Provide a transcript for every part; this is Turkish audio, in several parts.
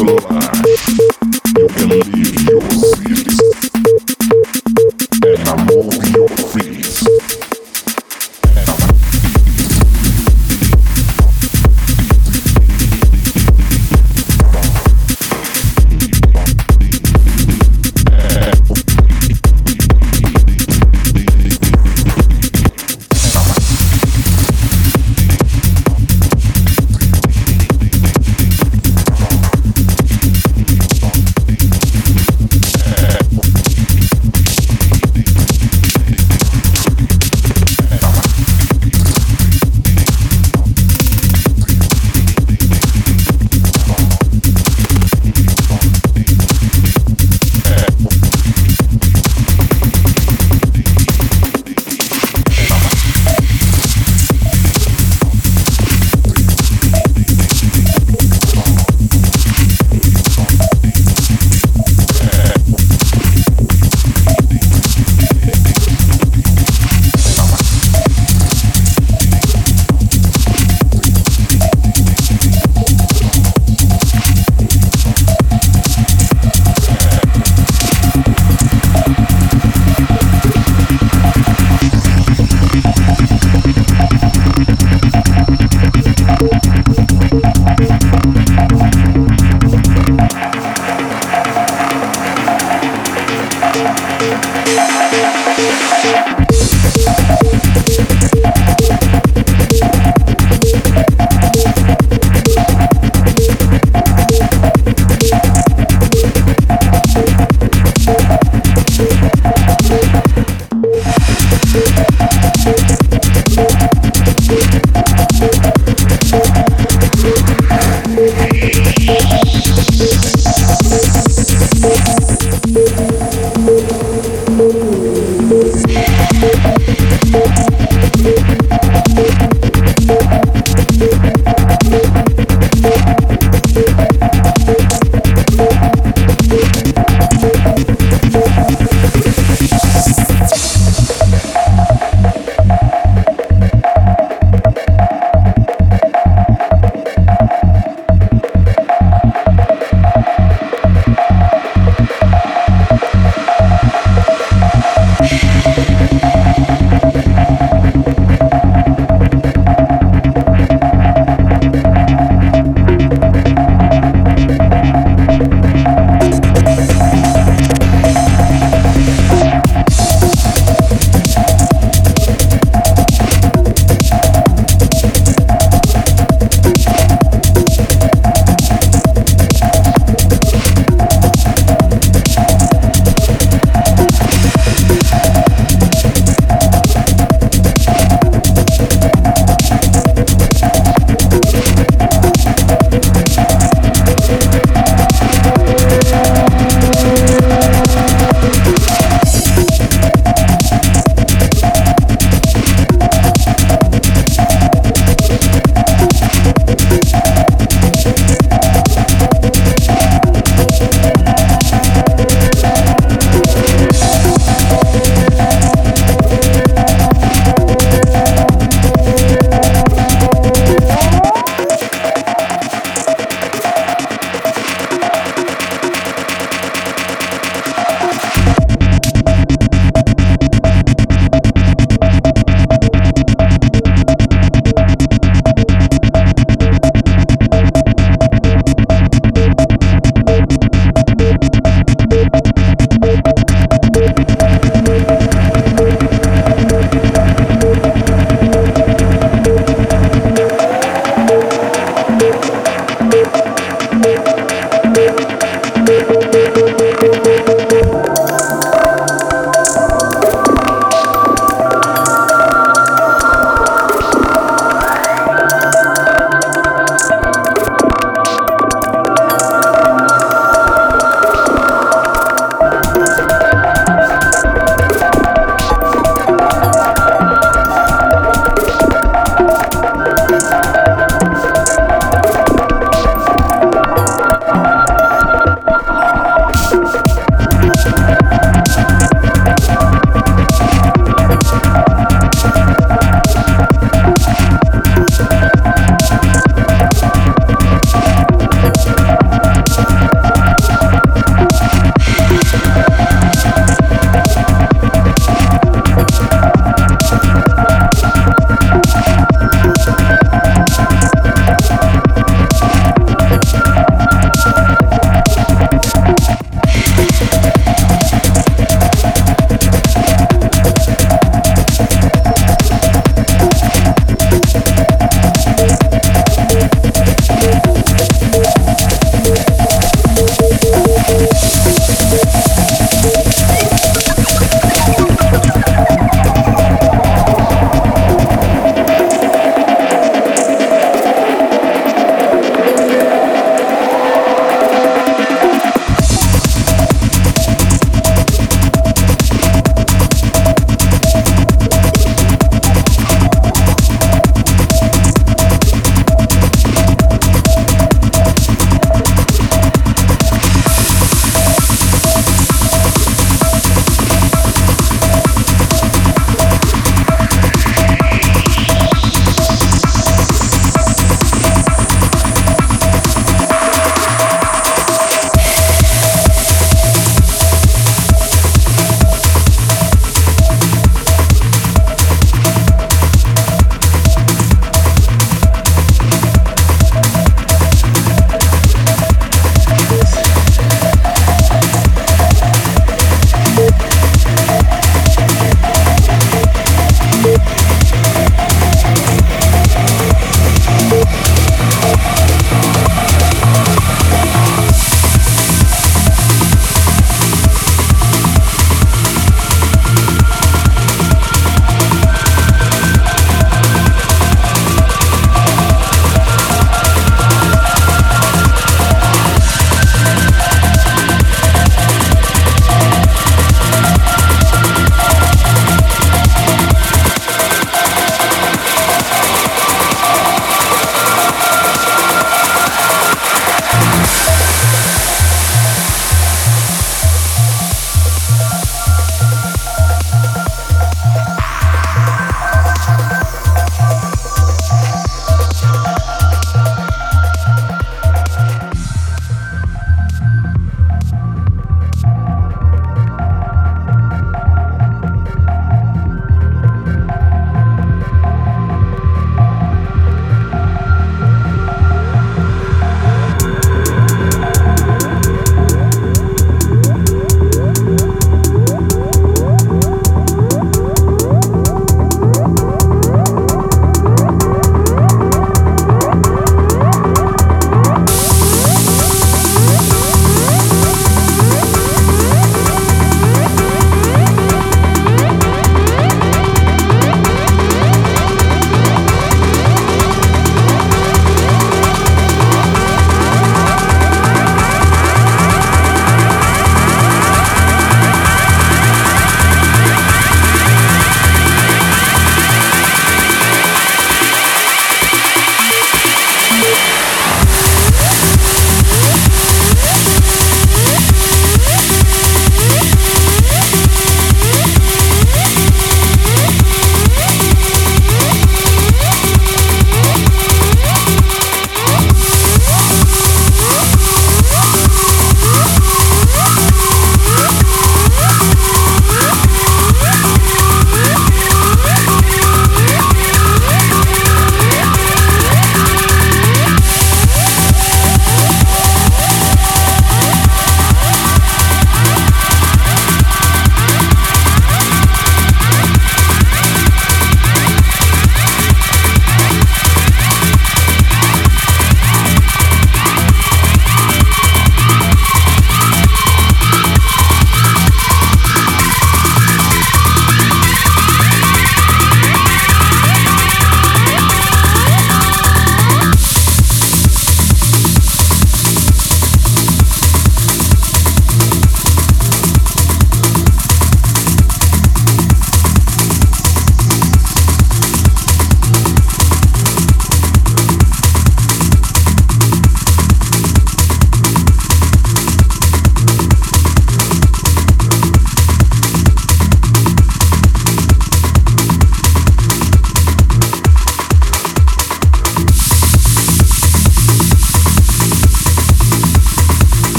from Mars.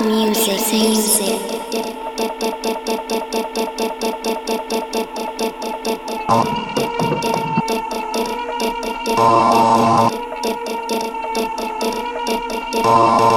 Music, music. Oh.